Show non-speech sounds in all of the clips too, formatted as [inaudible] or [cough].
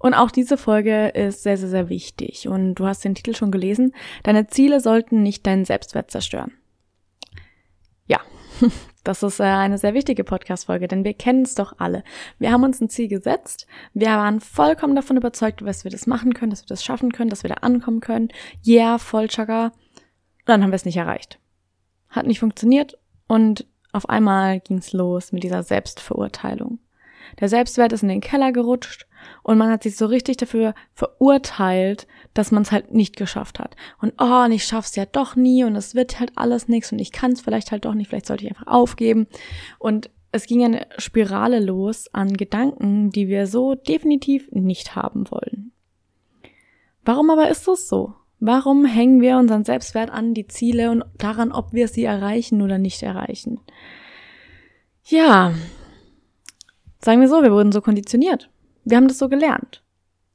Und auch diese Folge ist sehr, sehr, sehr wichtig. Und du hast den Titel schon gelesen. Deine Ziele sollten nicht deinen Selbstwert zerstören. Ja, [laughs] das ist äh, eine sehr wichtige Podcast-Folge, denn wir kennen es doch alle. Wir haben uns ein Ziel gesetzt. Wir waren vollkommen davon überzeugt, dass wir das machen können, dass wir das schaffen können, dass wir da ankommen können. Yeah, voll chaka. Dann haben wir es nicht erreicht. Hat nicht funktioniert und auf einmal ging's los mit dieser Selbstverurteilung. Der Selbstwert ist in den Keller gerutscht und man hat sich so richtig dafür verurteilt, dass man es halt nicht geschafft hat. Und oh, und ich schaff's ja doch nie und es wird halt alles nichts und ich kann es vielleicht halt doch nicht, vielleicht sollte ich einfach aufgeben. Und es ging eine Spirale los an Gedanken, die wir so definitiv nicht haben wollen. Warum aber ist das so? Warum hängen wir unseren Selbstwert an die Ziele und daran, ob wir sie erreichen oder nicht erreichen? Ja, sagen wir so, wir wurden so konditioniert. Wir haben das so gelernt.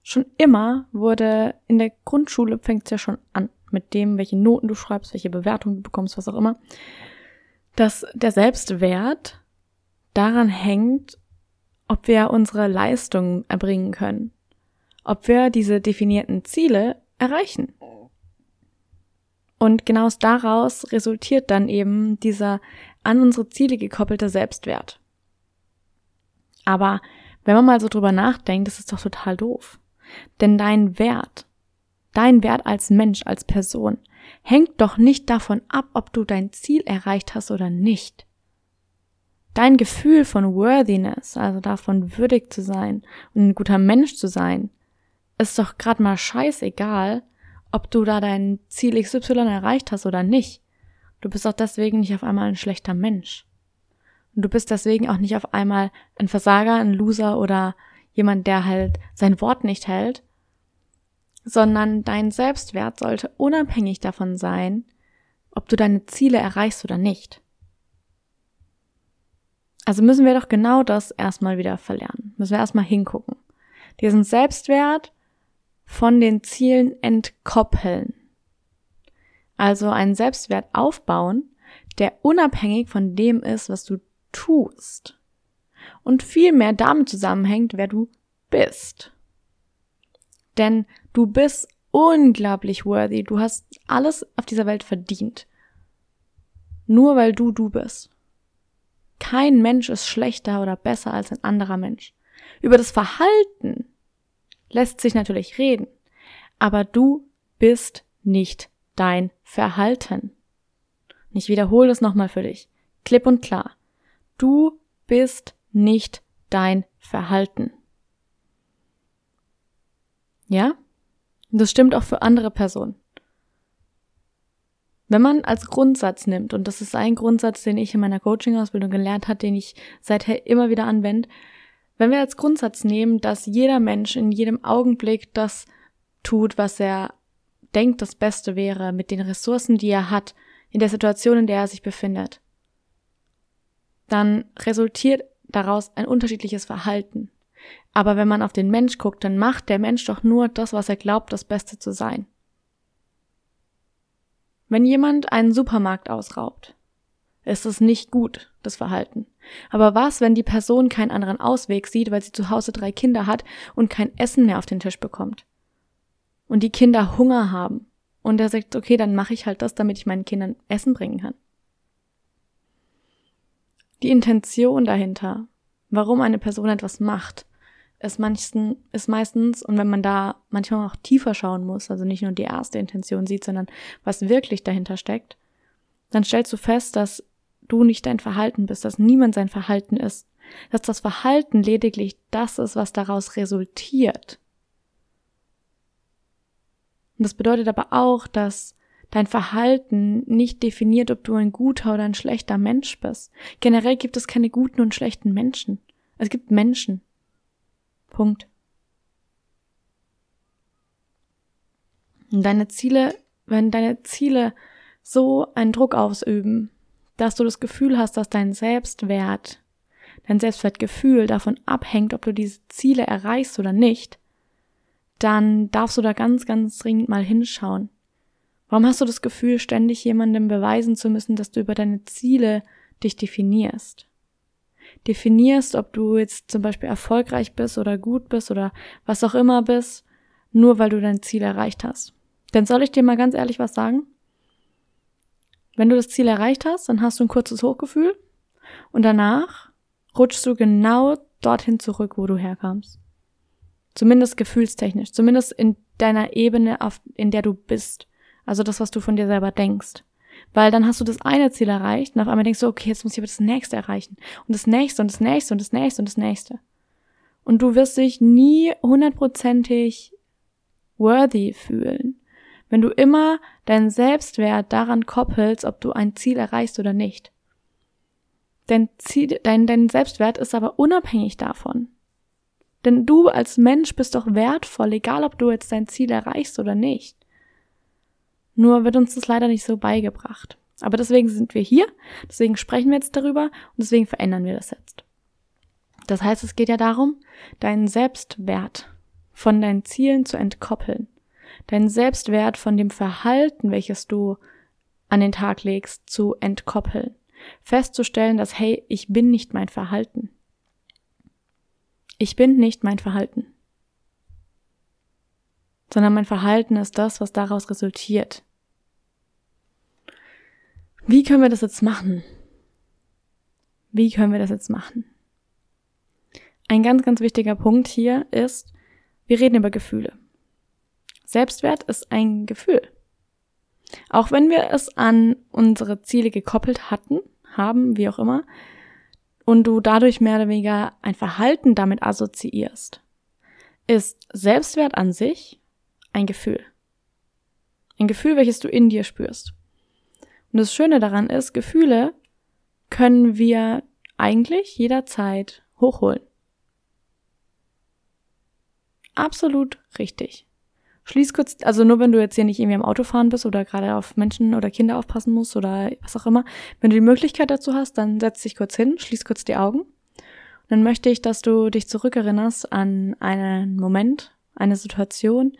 Schon immer wurde in der Grundschule fängt es ja schon an mit dem, welche Noten du schreibst, welche Bewertungen du bekommst, was auch immer, dass der Selbstwert daran hängt, ob wir unsere Leistungen erbringen können, ob wir diese definierten Ziele erreichen. Und genau daraus resultiert dann eben dieser an unsere Ziele gekoppelte Selbstwert. Aber wenn man mal so drüber nachdenkt, das ist doch total doof. Denn dein Wert, dein Wert als Mensch, als Person, hängt doch nicht davon ab, ob du dein Ziel erreicht hast oder nicht. Dein Gefühl von Worthiness, also davon würdig zu sein und ein guter Mensch zu sein, ist doch gerade mal scheißegal, ob du da dein Ziel XY erreicht hast oder nicht. Du bist auch deswegen nicht auf einmal ein schlechter Mensch. Und du bist deswegen auch nicht auf einmal ein Versager, ein Loser oder jemand, der halt sein Wort nicht hält, sondern dein Selbstwert sollte unabhängig davon sein, ob du deine Ziele erreichst oder nicht. Also müssen wir doch genau das erstmal wieder verlernen. Müssen wir erstmal hingucken. Diesen Selbstwert von den Zielen entkoppeln. Also einen Selbstwert aufbauen, der unabhängig von dem ist, was du tust und vielmehr damit zusammenhängt, wer du bist. Denn du bist unglaublich worthy, du hast alles auf dieser Welt verdient. Nur weil du du bist. Kein Mensch ist schlechter oder besser als ein anderer Mensch. Über das Verhalten lässt sich natürlich reden, aber du bist nicht dein Verhalten. Ich wiederhole es nochmal für dich. Klipp und klar. Du bist nicht dein Verhalten. Ja? Und das stimmt auch für andere Personen. Wenn man als Grundsatz nimmt, und das ist ein Grundsatz, den ich in meiner Coaching-Ausbildung gelernt habe, den ich seither immer wieder anwende, wenn wir als Grundsatz nehmen, dass jeder Mensch in jedem Augenblick das tut, was er denkt, das Beste wäre, mit den Ressourcen, die er hat, in der Situation, in der er sich befindet, dann resultiert daraus ein unterschiedliches Verhalten. Aber wenn man auf den Mensch guckt, dann macht der Mensch doch nur das, was er glaubt, das Beste zu sein. Wenn jemand einen Supermarkt ausraubt, ist es nicht gut, das Verhalten. Aber was, wenn die Person keinen anderen Ausweg sieht, weil sie zu Hause drei Kinder hat und kein Essen mehr auf den Tisch bekommt? Und die Kinder Hunger haben. Und er sagt, okay, dann mache ich halt das, damit ich meinen Kindern Essen bringen kann die Intention dahinter, warum eine Person etwas macht, ist, manchsten, ist meistens, und wenn man da manchmal auch tiefer schauen muss, also nicht nur die erste Intention sieht, sondern was wirklich dahinter steckt, dann stellst du fest, dass du nicht dein Verhalten bist, dass niemand sein Verhalten ist, dass das Verhalten lediglich das ist, was daraus resultiert. Und das bedeutet aber auch, dass dein Verhalten nicht definiert, ob du ein guter oder ein schlechter Mensch bist. Generell gibt es keine guten und schlechten Menschen. Es gibt Menschen. Punkt. Und deine Ziele, wenn deine Ziele so einen Druck ausüben, dass du das Gefühl hast, dass dein Selbstwert, dein Selbstwertgefühl davon abhängt, ob du diese Ziele erreichst oder nicht, dann darfst du da ganz, ganz dringend mal hinschauen. Warum hast du das Gefühl, ständig jemandem beweisen zu müssen, dass du über deine Ziele dich definierst? Definierst, ob du jetzt zum Beispiel erfolgreich bist oder gut bist oder was auch immer bist, nur weil du dein Ziel erreicht hast. Denn soll ich dir mal ganz ehrlich was sagen? Wenn du das Ziel erreicht hast, dann hast du ein kurzes Hochgefühl und danach rutschst du genau dorthin zurück, wo du herkamst. Zumindest gefühlstechnisch, zumindest in deiner Ebene, in der du bist. Also das, was du von dir selber denkst. Weil dann hast du das eine Ziel erreicht und auf einmal denkst du, okay, jetzt muss ich aber das nächste erreichen. Und das nächste und das nächste und das nächste und das nächste. Und du wirst dich nie hundertprozentig worthy fühlen, wenn du immer deinen Selbstwert daran koppelst, ob du ein Ziel erreichst oder nicht. Dein, Ziel, dein, dein Selbstwert ist aber unabhängig davon. Denn du als Mensch bist doch wertvoll, egal ob du jetzt dein Ziel erreichst oder nicht. Nur wird uns das leider nicht so beigebracht. Aber deswegen sind wir hier, deswegen sprechen wir jetzt darüber und deswegen verändern wir das jetzt. Das heißt, es geht ja darum, deinen Selbstwert von deinen Zielen zu entkoppeln deinen Selbstwert von dem Verhalten, welches du an den Tag legst, zu entkoppeln. Festzustellen, dass, hey, ich bin nicht mein Verhalten. Ich bin nicht mein Verhalten. Sondern mein Verhalten ist das, was daraus resultiert. Wie können wir das jetzt machen? Wie können wir das jetzt machen? Ein ganz, ganz wichtiger Punkt hier ist, wir reden über Gefühle. Selbstwert ist ein Gefühl. Auch wenn wir es an unsere Ziele gekoppelt hatten, haben, wie auch immer, und du dadurch mehr oder weniger ein Verhalten damit assoziierst, ist Selbstwert an sich ein Gefühl. Ein Gefühl, welches du in dir spürst. Und das Schöne daran ist, Gefühle können wir eigentlich jederzeit hochholen. Absolut richtig. Schließ kurz, also nur wenn du jetzt hier nicht irgendwie am Auto fahren bist oder gerade auf Menschen oder Kinder aufpassen musst oder was auch immer, wenn du die Möglichkeit dazu hast, dann setz dich kurz hin, schließ kurz die Augen. Und dann möchte ich, dass du dich zurückerinnerst an einen Moment, eine Situation,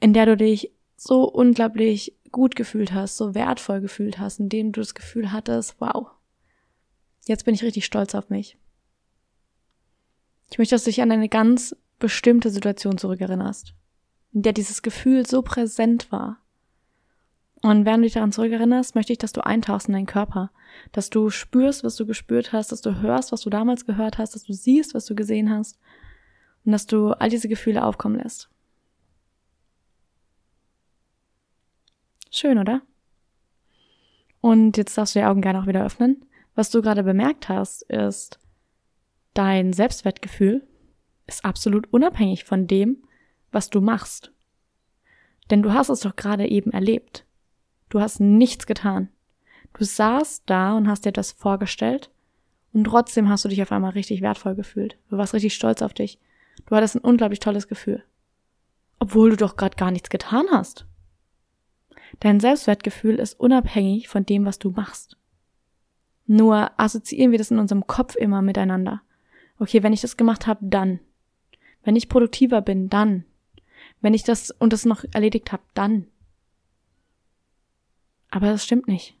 in der du dich so unglaublich gut gefühlt hast, so wertvoll gefühlt hast, in dem du das Gefühl hattest, wow, jetzt bin ich richtig stolz auf mich. Ich möchte, dass du dich an eine ganz bestimmte Situation zurückerinnerst in der dieses Gefühl so präsent war. Und während du dich daran zurückerinnerst, möchte ich, dass du eintauchst in deinen Körper, dass du spürst, was du gespürt hast, dass du hörst, was du damals gehört hast, dass du siehst, was du gesehen hast und dass du all diese Gefühle aufkommen lässt. Schön, oder? Und jetzt darfst du die Augen gerne auch wieder öffnen. Was du gerade bemerkt hast, ist, dein Selbstwertgefühl ist absolut unabhängig von dem, was du machst. Denn du hast es doch gerade eben erlebt. Du hast nichts getan. Du saßt da und hast dir das vorgestellt und trotzdem hast du dich auf einmal richtig wertvoll gefühlt. Du warst richtig stolz auf dich. Du hattest ein unglaublich tolles Gefühl. Obwohl du doch gerade gar nichts getan hast. Dein Selbstwertgefühl ist unabhängig von dem, was du machst. Nur assoziieren wir das in unserem Kopf immer miteinander. Okay, wenn ich das gemacht habe, dann. Wenn ich produktiver bin, dann. Wenn ich das und das noch erledigt habe, dann. Aber das stimmt nicht.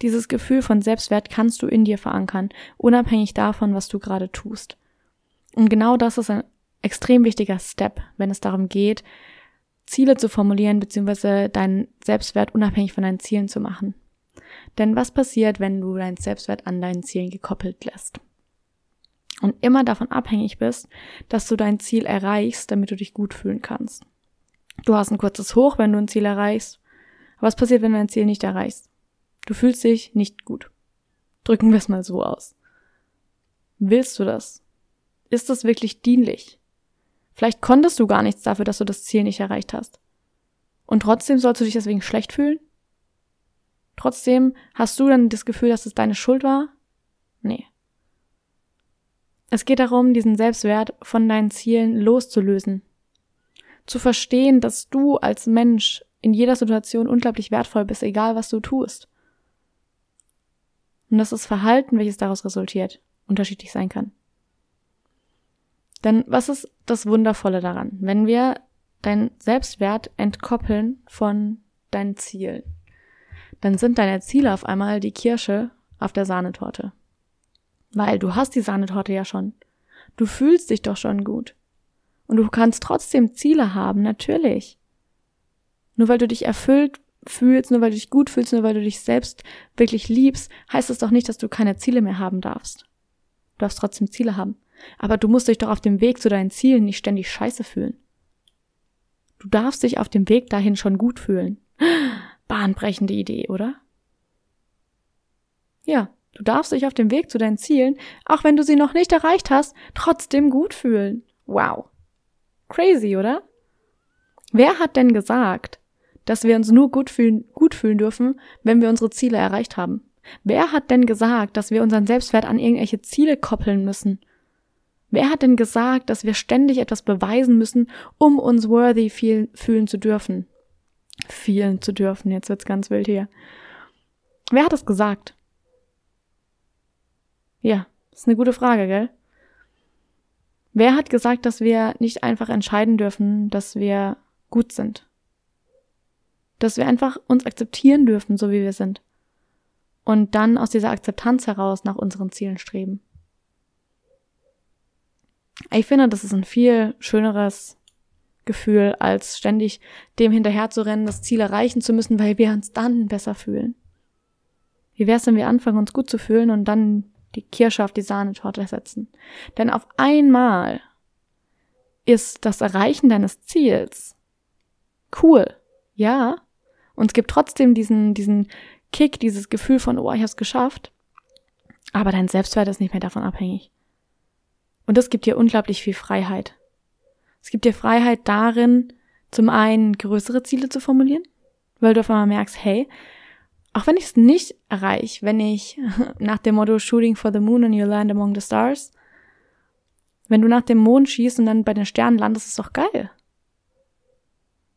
Dieses Gefühl von Selbstwert kannst du in dir verankern, unabhängig davon, was du gerade tust. Und genau das ist ein extrem wichtiger Step, wenn es darum geht, Ziele zu formulieren, beziehungsweise deinen Selbstwert unabhängig von deinen Zielen zu machen. Denn was passiert, wenn du deinen Selbstwert an deinen Zielen gekoppelt lässt? und immer davon abhängig bist, dass du dein Ziel erreichst, damit du dich gut fühlen kannst. Du hast ein kurzes Hoch, wenn du ein Ziel erreichst. Was passiert, wenn du ein Ziel nicht erreichst? Du fühlst dich nicht gut. Drücken wir es mal so aus. Willst du das? Ist das wirklich dienlich? Vielleicht konntest du gar nichts dafür, dass du das Ziel nicht erreicht hast. Und trotzdem sollst du dich deswegen schlecht fühlen? Trotzdem hast du dann das Gefühl, dass es deine Schuld war? Nee. Es geht darum, diesen Selbstwert von deinen Zielen loszulösen. Zu verstehen, dass du als Mensch in jeder Situation unglaublich wertvoll bist, egal was du tust. Und dass das Verhalten, welches daraus resultiert, unterschiedlich sein kann. Denn was ist das Wundervolle daran, wenn wir deinen Selbstwert entkoppeln von deinen Zielen? Dann sind deine Ziele auf einmal die Kirsche auf der Sahnetorte. Weil du hast die Sahnetorte ja schon. Du fühlst dich doch schon gut. Und du kannst trotzdem Ziele haben, natürlich. Nur weil du dich erfüllt fühlst, nur weil du dich gut fühlst, nur weil du dich selbst wirklich liebst, heißt es doch nicht, dass du keine Ziele mehr haben darfst. Du darfst trotzdem Ziele haben. Aber du musst dich doch auf dem Weg zu deinen Zielen nicht ständig scheiße fühlen. Du darfst dich auf dem Weg dahin schon gut fühlen. [gasps] Bahnbrechende Idee, oder? Ja, du darfst dich auf dem Weg zu deinen Zielen, auch wenn du sie noch nicht erreicht hast, trotzdem gut fühlen. Wow. Crazy, oder? Wer hat denn gesagt, dass wir uns nur gut fühlen, gut fühlen dürfen, wenn wir unsere Ziele erreicht haben? Wer hat denn gesagt, dass wir unseren Selbstwert an irgendwelche Ziele koppeln müssen? Wer hat denn gesagt, dass wir ständig etwas beweisen müssen, um uns worthy fühlen zu dürfen? Fühlen zu dürfen, jetzt wird's ganz wild hier. Wer hat das gesagt? Ja, ist eine gute Frage, gell? Wer hat gesagt, dass wir nicht einfach entscheiden dürfen, dass wir gut sind? Dass wir einfach uns akzeptieren dürfen, so wie wir sind. Und dann aus dieser Akzeptanz heraus nach unseren Zielen streben. Ich finde, das ist ein viel schöneres Gefühl, als ständig dem hinterher zu rennen, das Ziel erreichen zu müssen, weil wir uns dann besser fühlen. Wie wär's, wenn wir anfangen, uns gut zu fühlen und dann die Kirsche auf die Sahnetorte setzen? Denn auf einmal ist das Erreichen deines Ziels cool, ja, und es gibt trotzdem diesen, diesen Kick, dieses Gefühl von, oh, ich hab's geschafft, aber dein Selbstwert ist nicht mehr davon abhängig. Und das gibt dir unglaublich viel Freiheit. Es gibt dir Freiheit darin, zum einen größere Ziele zu formulieren, weil du auf einmal merkst, hey, auch wenn ich es nicht erreiche, wenn ich [laughs] nach dem Motto Shooting for the Moon and you land among the stars, wenn du nach dem Mond schießt und dann bei den Sternen landest, ist doch geil.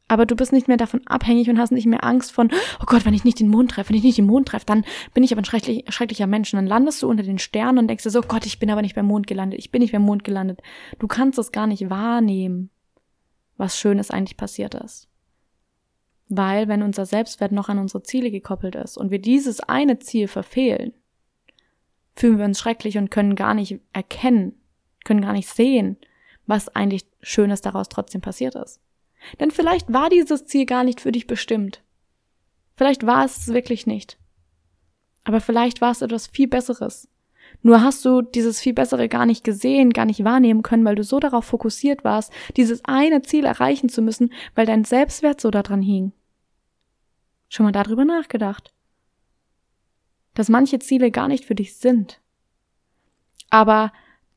Aber du bist nicht mehr davon abhängig und hast nicht mehr Angst von, oh Gott, wenn ich nicht den Mond treffe, wenn ich nicht den Mond treffe, dann bin ich aber ein schrecklich, schrecklicher Mensch. Und dann landest du unter den Sternen und denkst dir so, oh Gott, ich bin aber nicht beim Mond gelandet, ich bin nicht beim Mond gelandet. Du kannst es gar nicht wahrnehmen, was Schönes eigentlich passiert ist. Weil, wenn unser Selbstwert noch an unsere Ziele gekoppelt ist und wir dieses eine Ziel verfehlen, fühlen wir uns schrecklich und können gar nicht erkennen, können gar nicht sehen, was eigentlich Schönes daraus trotzdem passiert ist. Denn vielleicht war dieses Ziel gar nicht für dich bestimmt. Vielleicht war es wirklich nicht. Aber vielleicht war es etwas viel Besseres. Nur hast du dieses viel Bessere gar nicht gesehen, gar nicht wahrnehmen können, weil du so darauf fokussiert warst, dieses eine Ziel erreichen zu müssen, weil dein Selbstwert so daran hing. Schon mal darüber nachgedacht. Dass manche Ziele gar nicht für dich sind. Aber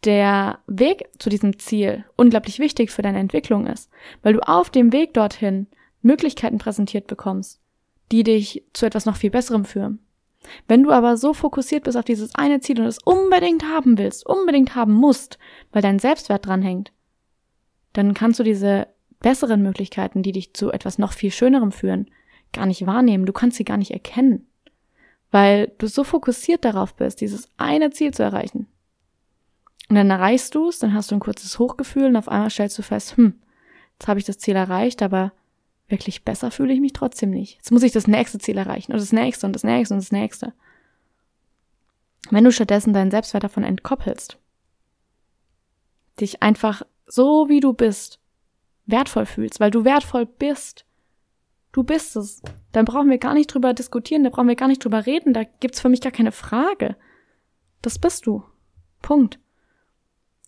der Weg zu diesem Ziel unglaublich wichtig für deine Entwicklung ist, weil du auf dem Weg dorthin Möglichkeiten präsentiert bekommst, die dich zu etwas noch viel Besserem führen. Wenn du aber so fokussiert bist auf dieses eine Ziel und es unbedingt haben willst, unbedingt haben musst, weil dein Selbstwert dranhängt, dann kannst du diese besseren Möglichkeiten, die dich zu etwas noch viel Schönerem führen, gar nicht wahrnehmen. Du kannst sie gar nicht erkennen, weil du so fokussiert darauf bist, dieses eine Ziel zu erreichen. Und dann erreichst du es, dann hast du ein kurzes Hochgefühl und auf einmal stellst du fest, hm, jetzt habe ich das Ziel erreicht, aber wirklich besser fühle ich mich trotzdem nicht. Jetzt muss ich das nächste Ziel erreichen und das nächste und das nächste und das nächste. Wenn du stattdessen deinen Selbstwert davon entkoppelst, dich einfach so wie du bist wertvoll fühlst, weil du wertvoll bist. Du bist es. Dann brauchen wir gar nicht drüber diskutieren, da brauchen wir gar nicht drüber reden, da gibt's für mich gar keine Frage. Das bist du. Punkt.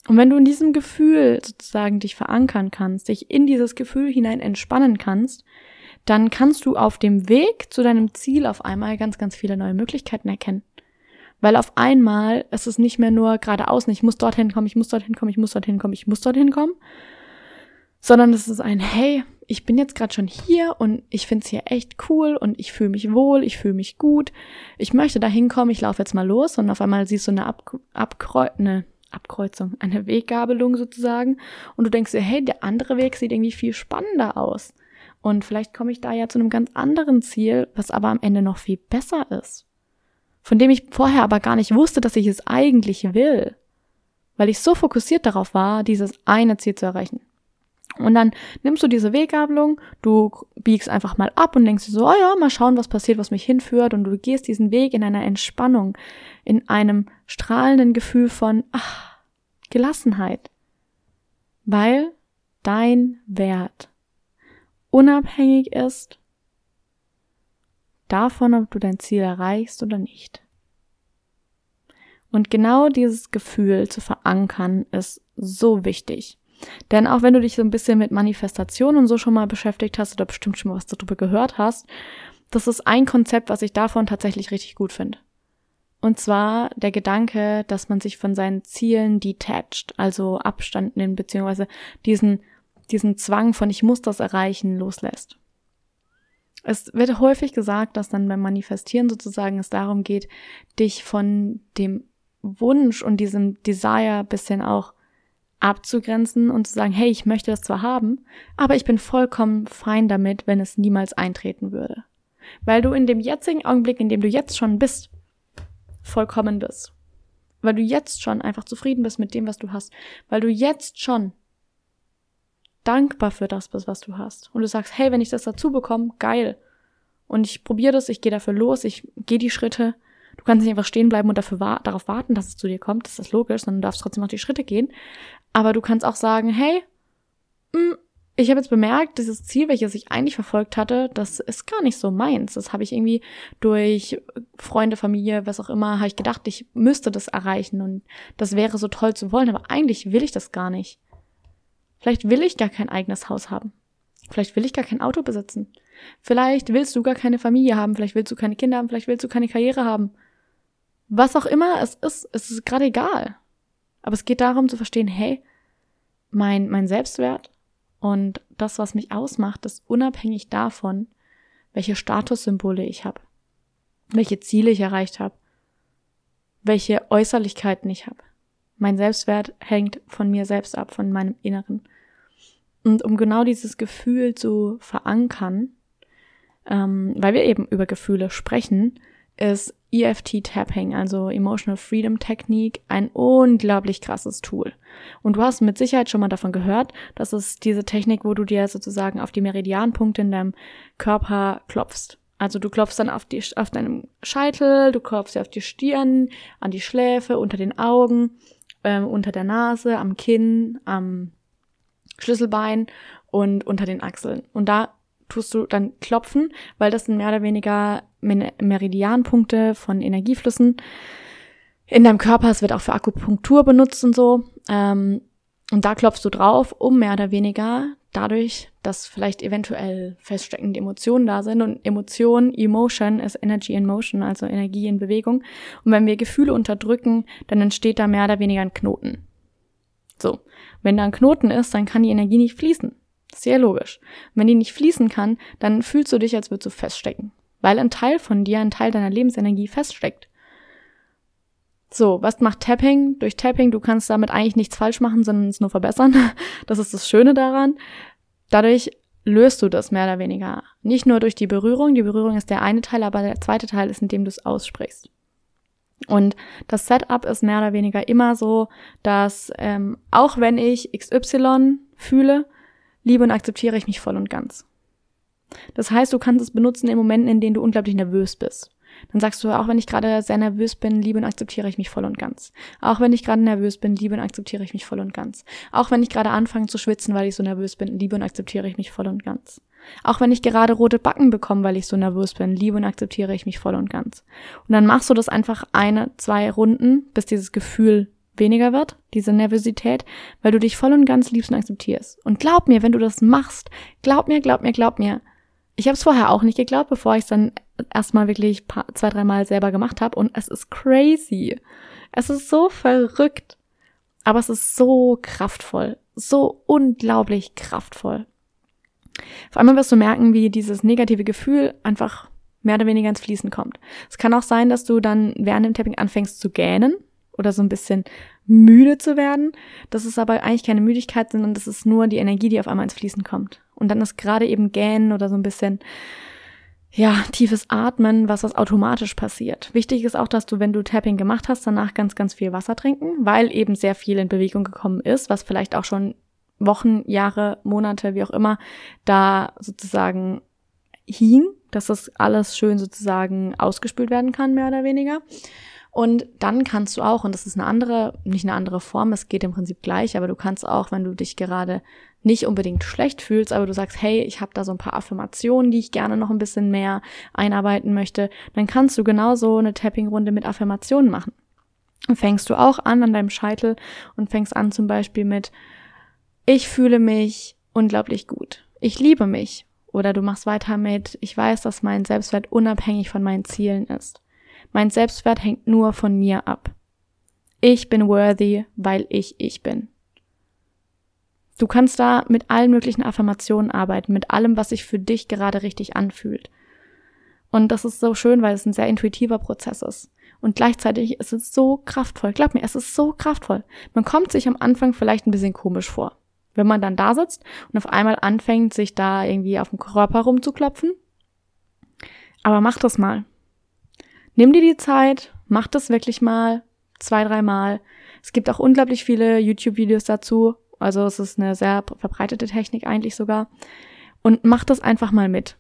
Und wenn du in diesem Gefühl sozusagen dich verankern kannst, dich in dieses Gefühl hinein entspannen kannst, dann kannst du auf dem Weg zu deinem Ziel auf einmal ganz, ganz viele neue Möglichkeiten erkennen. Weil auf einmal ist es nicht mehr nur geradeaus, ich muss dorthin kommen, ich muss dorthin kommen, ich muss dorthin kommen, ich muss dorthin kommen, sondern es ist ein, hey, ich bin jetzt gerade schon hier und ich finde es hier echt cool und ich fühle mich wohl, ich fühle mich gut, ich möchte da hinkommen, ich laufe jetzt mal los und auf einmal siehst du eine, Ab Abkreu eine Abkreuzung, eine Weggabelung sozusagen. Und du denkst dir, hey, der andere Weg sieht irgendwie viel spannender aus. Und vielleicht komme ich da ja zu einem ganz anderen Ziel, was aber am Ende noch viel besser ist. Von dem ich vorher aber gar nicht wusste, dass ich es eigentlich will, weil ich so fokussiert darauf war, dieses eine Ziel zu erreichen. Und dann nimmst du diese Weggabelung, du biegst einfach mal ab und denkst dir so, oh ja, mal schauen, was passiert, was mich hinführt. Und du gehst diesen Weg in einer Entspannung, in einem strahlenden Gefühl von ach, Gelassenheit. Weil dein Wert unabhängig ist davon, ob du dein Ziel erreichst oder nicht. Und genau dieses Gefühl zu verankern ist so wichtig. Denn auch wenn du dich so ein bisschen mit Manifestation und so schon mal beschäftigt hast oder bestimmt schon mal was darüber gehört hast, das ist ein Konzept, was ich davon tatsächlich richtig gut finde. Und zwar der Gedanke, dass man sich von seinen Zielen detached, also Abstand nimmt, beziehungsweise diesen, diesen Zwang von ich muss das erreichen loslässt. Es wird häufig gesagt, dass dann beim Manifestieren sozusagen es darum geht, dich von dem Wunsch und diesem Desire bisschen auch abzugrenzen und zu sagen, hey, ich möchte das zwar haben, aber ich bin vollkommen fein damit, wenn es niemals eintreten würde. Weil du in dem jetzigen Augenblick, in dem du jetzt schon bist, vollkommen bist. Weil du jetzt schon einfach zufrieden bist mit dem, was du hast. Weil du jetzt schon dankbar für das bist, was du hast. Und du sagst, hey, wenn ich das dazu bekomme, geil. Und ich probiere das, ich gehe dafür los, ich gehe die Schritte. Du kannst nicht einfach stehen bleiben und dafür wa darauf warten, dass es zu dir kommt. Das ist logisch, sondern du darfst trotzdem noch die Schritte gehen. Aber du kannst auch sagen, hey, mh, hm, ich habe jetzt bemerkt, dieses Ziel, welches ich eigentlich verfolgt hatte, das ist gar nicht so meins. Das habe ich irgendwie durch Freunde, Familie, was auch immer, habe ich gedacht, ich müsste das erreichen und das wäre so toll zu wollen, aber eigentlich will ich das gar nicht. Vielleicht will ich gar kein eigenes Haus haben. Vielleicht will ich gar kein Auto besitzen. Vielleicht willst du gar keine Familie haben. Vielleicht willst du keine Kinder haben. Vielleicht willst du keine Karriere haben. Was auch immer es ist, es ist gerade egal. Aber es geht darum zu verstehen, hey, mein, mein Selbstwert und das, was mich ausmacht, ist unabhängig davon, welche Statussymbole ich habe, welche Ziele ich erreicht habe, welche Äußerlichkeiten ich habe. Mein Selbstwert hängt von mir selbst ab, von meinem Inneren. Und um genau dieses Gefühl zu verankern, ähm, weil wir eben über Gefühle sprechen, ist EFT Tapping, also Emotional Freedom Technique, ein unglaublich krasses Tool. Und du hast mit Sicherheit schon mal davon gehört, dass es diese Technik, wo du dir sozusagen auf die Meridianpunkte in deinem Körper klopfst. Also du klopfst dann auf, die, auf deinem Scheitel, du klopfst auf die Stirn, an die Schläfe, unter den Augen ähm, unter der Nase, am Kinn, am Schlüsselbein und unter den Achseln. Und da tust du dann klopfen, weil das sind mehr oder weniger Meridianpunkte von Energieflüssen in deinem Körper. Es wird auch für Akupunktur benutzt und so. Ähm, und da klopfst du drauf, um mehr oder weniger dadurch, dass vielleicht eventuell feststeckende Emotionen da sind und Emotion, Emotion ist Energy in Motion, also Energie in Bewegung. Und wenn wir Gefühle unterdrücken, dann entsteht da mehr oder weniger ein Knoten. So. Wenn da ein Knoten ist, dann kann die Energie nicht fließen. Sehr logisch. Und wenn die nicht fließen kann, dann fühlst du dich, als würdest du feststecken. Weil ein Teil von dir, ein Teil deiner Lebensenergie feststeckt. So, was macht Tapping? Durch Tapping, du kannst damit eigentlich nichts falsch machen, sondern es nur verbessern. [laughs] Das ist das Schöne daran. Dadurch löst du das mehr oder weniger. Nicht nur durch die Berührung, die Berührung ist der eine Teil, aber der zweite Teil ist, indem du es aussprichst. Und das Setup ist mehr oder weniger immer so, dass ähm, auch wenn ich XY fühle, liebe und akzeptiere ich mich voll und ganz. Das heißt, du kannst es benutzen in Momenten, in denen du unglaublich nervös bist. Dann sagst du, auch wenn ich gerade sehr nervös bin, liebe und akzeptiere ich mich voll und ganz. Auch wenn ich gerade nervös bin, liebe und akzeptiere ich mich voll und ganz. Auch wenn ich gerade anfange zu schwitzen, weil ich so nervös bin, liebe und akzeptiere ich mich voll und ganz. Auch wenn ich gerade rote Backen bekomme, weil ich so nervös bin, liebe und akzeptiere ich mich voll und ganz. Und dann machst du das einfach eine, zwei Runden, bis dieses Gefühl weniger wird, diese Nervosität, weil du dich voll und ganz liebst und akzeptierst. Und glaub mir, wenn du das machst, glaub mir, glaub mir, glaub mir. Ich habe es vorher auch nicht geglaubt, bevor ich es dann erstmal wirklich paar, zwei, dreimal selber gemacht habe. Und es ist crazy. Es ist so verrückt. Aber es ist so kraftvoll. So unglaublich kraftvoll. Vor allem wirst du merken, wie dieses negative Gefühl einfach mehr oder weniger ins Fließen kommt. Es kann auch sein, dass du dann während dem Tapping anfängst zu gähnen oder so ein bisschen müde zu werden. Das ist aber eigentlich keine Müdigkeit, sondern das ist nur die Energie, die auf einmal ins Fließen kommt. Und dann ist gerade eben Gähnen oder so ein bisschen ja, tiefes Atmen, was was automatisch passiert. Wichtig ist auch, dass du, wenn du Tapping gemacht hast, danach ganz, ganz viel Wasser trinken, weil eben sehr viel in Bewegung gekommen ist, was vielleicht auch schon Wochen, Jahre, Monate, wie auch immer, da sozusagen hing, dass das alles schön sozusagen ausgespült werden kann, mehr oder weniger. Und dann kannst du auch, und das ist eine andere, nicht eine andere Form, es geht im Prinzip gleich, aber du kannst auch, wenn du dich gerade nicht unbedingt schlecht fühlst, aber du sagst, hey, ich habe da so ein paar Affirmationen, die ich gerne noch ein bisschen mehr einarbeiten möchte, dann kannst du genauso eine Tapping-Runde mit Affirmationen machen. Und fängst du auch an an deinem Scheitel und fängst an zum Beispiel mit, ich fühle mich unglaublich gut. Ich liebe mich. Oder du machst weiter mit, ich weiß, dass mein Selbstwert unabhängig von meinen Zielen ist. Mein Selbstwert hängt nur von mir ab. Ich bin worthy, weil ich ich bin. Du kannst da mit allen möglichen Affirmationen arbeiten, mit allem, was sich für dich gerade richtig anfühlt. Und das ist so schön, weil es ein sehr intuitiver Prozess ist. Und gleichzeitig ist es so kraftvoll. Glaub mir, es ist so kraftvoll. Man kommt sich am Anfang vielleicht ein bisschen komisch vor. Wenn man dann da sitzt und auf einmal anfängt, sich da irgendwie auf dem Körper rumzuklopfen. Aber mach das mal. Nimm dir die Zeit, mach das wirklich mal, zwei, dreimal. Es gibt auch unglaublich viele YouTube-Videos dazu. Also es ist eine sehr verbreitete Technik eigentlich sogar. Und mach das einfach mal mit.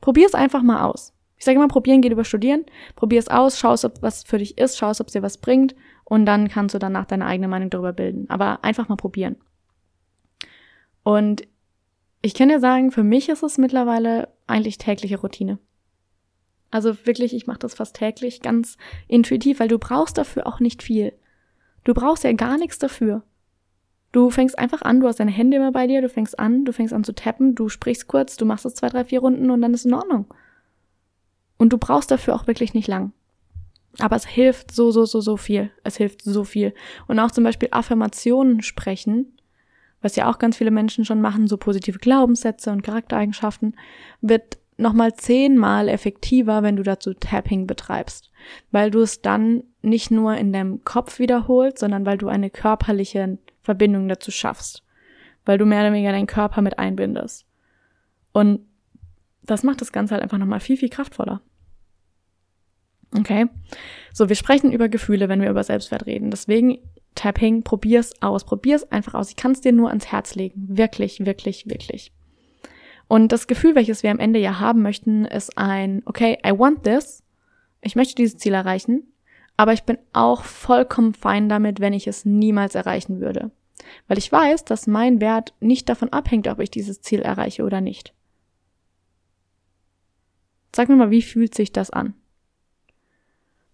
Probier es einfach mal aus. Ich sage immer, probieren geht über studieren. Probier es aus, schau, ob was für dich ist, schau, ob es dir was bringt und dann kannst du danach deine eigene Meinung darüber bilden. Aber einfach mal probieren. Und ich kann dir sagen, für mich ist es mittlerweile eigentlich tägliche Routine. Also wirklich, ich mache das fast täglich ganz intuitiv, weil du brauchst dafür auch nicht viel. Du brauchst ja gar nichts dafür. Du fängst einfach an, du hast deine Hände immer bei dir, du fängst an, du fängst an zu tappen, du sprichst kurz, du machst es zwei, drei, vier Runden und dann ist in Ordnung. Und du brauchst dafür auch wirklich nicht lang. Aber es hilft so, so, so, so viel. Es hilft so viel. Und auch zum Beispiel Affirmationen sprechen was ja auch ganz viele Menschen schon machen, so positive Glaubenssätze und Charaktereigenschaften, wird nochmal zehnmal effektiver, wenn du dazu Tapping betreibst, weil du es dann nicht nur in deinem Kopf wiederholst, sondern weil du eine körperliche Verbindung dazu schaffst, weil du mehr oder weniger deinen Körper mit einbindest. Und das macht das Ganze halt einfach nochmal viel, viel kraftvoller. Okay? So, wir sprechen über Gefühle, wenn wir über Selbstwert reden. Deswegen Tapping, probier's aus, probier's einfach aus. Ich kann es dir nur ans Herz legen. Wirklich, wirklich, wirklich. Und das Gefühl, welches wir am Ende ja haben möchten, ist ein, okay, I want this. Ich möchte dieses Ziel erreichen, aber ich bin auch vollkommen fein damit, wenn ich es niemals erreichen würde. Weil ich weiß, dass mein Wert nicht davon abhängt, ob ich dieses Ziel erreiche oder nicht. Sag mir mal, wie fühlt sich das an?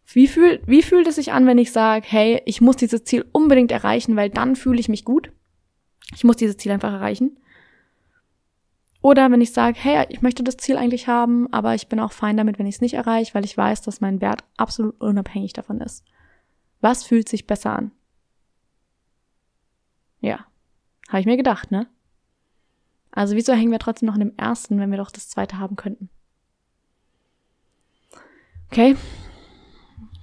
Wie, fühl, wie fühlt es sich an, wenn ich sage, hey, ich muss dieses Ziel unbedingt erreichen, weil dann fühle ich mich gut? Ich muss dieses Ziel einfach erreichen. Oder wenn ich sage, hey, ich möchte das Ziel eigentlich haben, aber ich bin auch fein damit, wenn ich es nicht erreiche, weil ich weiß, dass mein Wert absolut unabhängig davon ist. Was fühlt sich besser an? Ja, habe ich mir gedacht, ne? Also wieso hängen wir trotzdem noch in dem ersten, wenn wir doch das zweite haben könnten? Okay,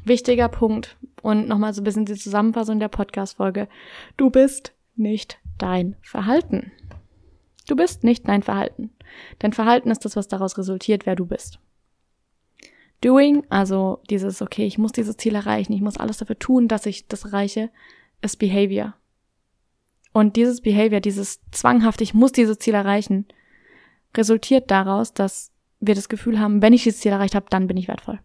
Wichtiger Punkt und nochmal so ein bisschen die Zusammenfassung der Podcast-Folge. Du bist nicht dein Verhalten. Du bist nicht dein Verhalten. Dein Verhalten ist das, was daraus resultiert, wer du bist. Doing, also dieses, okay, ich muss dieses Ziel erreichen, ich muss alles dafür tun, dass ich das erreiche, ist Behavior. Und dieses Behavior, dieses zwanghaft, ich muss dieses Ziel erreichen, resultiert daraus, dass wir das Gefühl haben, wenn ich dieses Ziel erreicht habe, dann bin ich wertvoll.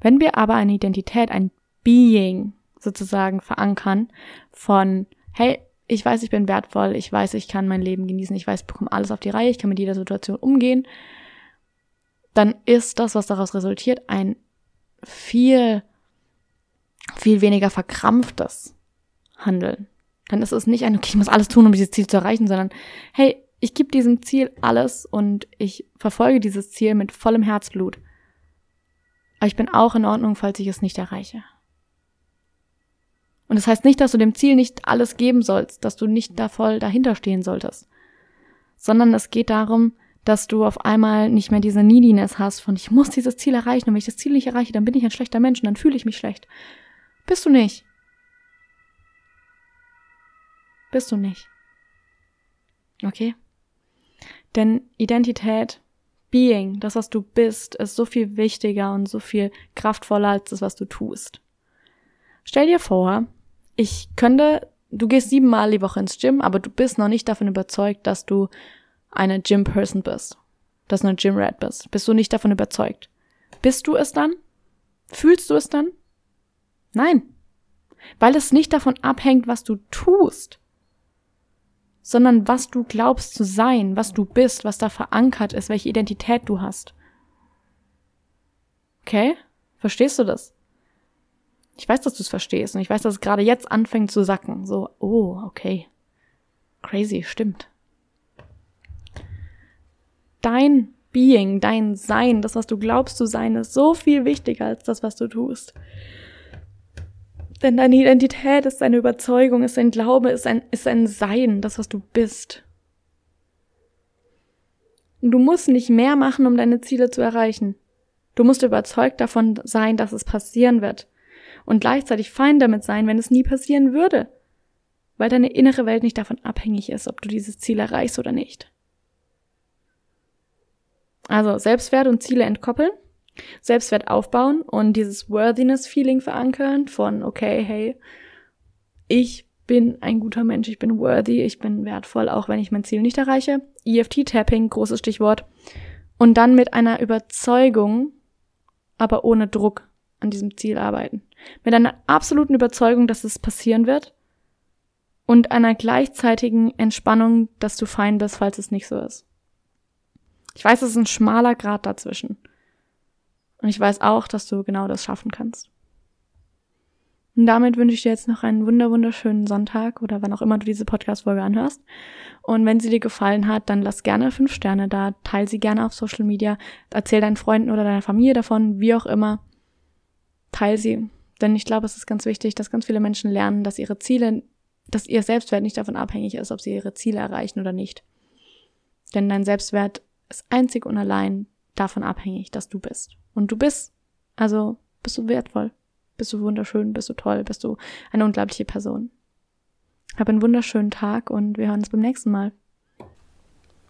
Wenn wir aber eine Identität, ein Being sozusagen verankern von, hey, ich weiß, ich bin wertvoll, ich weiß, ich kann mein Leben genießen, ich weiß, ich bekomme alles auf die Reihe, ich kann mit jeder Situation umgehen, dann ist das, was daraus resultiert, ein viel, viel weniger verkrampftes handeln. Dann ist es nicht ein, okay, ich muss alles tun, um dieses Ziel zu erreichen, sondern hey, ich gebe diesem Ziel alles und ich verfolge dieses Ziel mit vollem Herzblut. Aber ich bin auch in Ordnung, falls ich es nicht erreiche. Und das heißt nicht, dass du dem Ziel nicht alles geben sollst, dass du nicht da voll dahinter stehen solltest, sondern es geht darum, dass du auf einmal nicht mehr diese Neediness hast von ich muss dieses Ziel erreichen und wenn ich das Ziel nicht erreiche, dann bin ich ein schlechter Mensch und dann fühle ich mich schlecht. Bist du nicht. Bist du nicht. Okay? Denn Identität, Being, das, was du bist, ist so viel wichtiger und so viel kraftvoller als das, was du tust. Stell dir vor, ich könnte, du gehst siebenmal die Woche ins Gym, aber du bist noch nicht davon überzeugt, dass du eine Gym-Person bist, dass du eine Gym-Rat bist. Bist du nicht davon überzeugt? Bist du es dann? Fühlst du es dann? Nein. Weil es nicht davon abhängt, was du tust, sondern was du glaubst zu sein, was du bist, was da verankert ist, welche Identität du hast. Okay? Verstehst du das? Ich weiß, dass du es verstehst und ich weiß, dass es gerade jetzt anfängt zu sacken. So, oh, okay. Crazy, stimmt dein Being, dein Sein, das, was du glaubst zu sein, ist so viel wichtiger als das, was du tust. Denn deine Identität ist deine Überzeugung, ist dein Glaube, ist ein, ist ein Sein, das, was du bist. Und du musst nicht mehr machen, um deine Ziele zu erreichen. Du musst überzeugt davon sein, dass es passieren wird. Und gleichzeitig fein damit sein, wenn es nie passieren würde. Weil deine innere Welt nicht davon abhängig ist, ob du dieses Ziel erreichst oder nicht. Also Selbstwert und Ziele entkoppeln, Selbstwert aufbauen und dieses Worthiness-Feeling verankern von, okay, hey, ich bin ein guter Mensch, ich bin worthy, ich bin wertvoll, auch wenn ich mein Ziel nicht erreiche. EFT-Tapping, großes Stichwort. Und dann mit einer Überzeugung, aber ohne Druck an diesem Ziel arbeiten. Mit einer absoluten Überzeugung, dass es passieren wird und einer gleichzeitigen Entspannung, dass du fein bist, falls es nicht so ist. Ich weiß, es ist ein schmaler Grad dazwischen. Und ich weiß auch, dass du genau das schaffen kannst. Und damit wünsche ich dir jetzt noch einen wunder wunderschönen Sonntag oder wann auch immer du diese Podcast-Folge anhörst. Und wenn sie dir gefallen hat, dann lass gerne fünf Sterne da, teil sie gerne auf Social Media, erzähl deinen Freunden oder deiner Familie davon, wie auch immer. Teil sie. Denn ich glaube, es ist ganz wichtig, dass ganz viele Menschen lernen, dass ihre Ziele, dass ihr Selbstwert nicht davon abhängig ist, ob sie ihre Ziele erreichen oder nicht. Denn dein Selbstwert ist einzig und allein davon abhängig, dass du bist. Und du bist. Also bist du wertvoll. Bist du wunderschön, bist du toll, bist du eine unglaubliche Person. Hab einen wunderschönen Tag und wir hören uns beim nächsten Mal.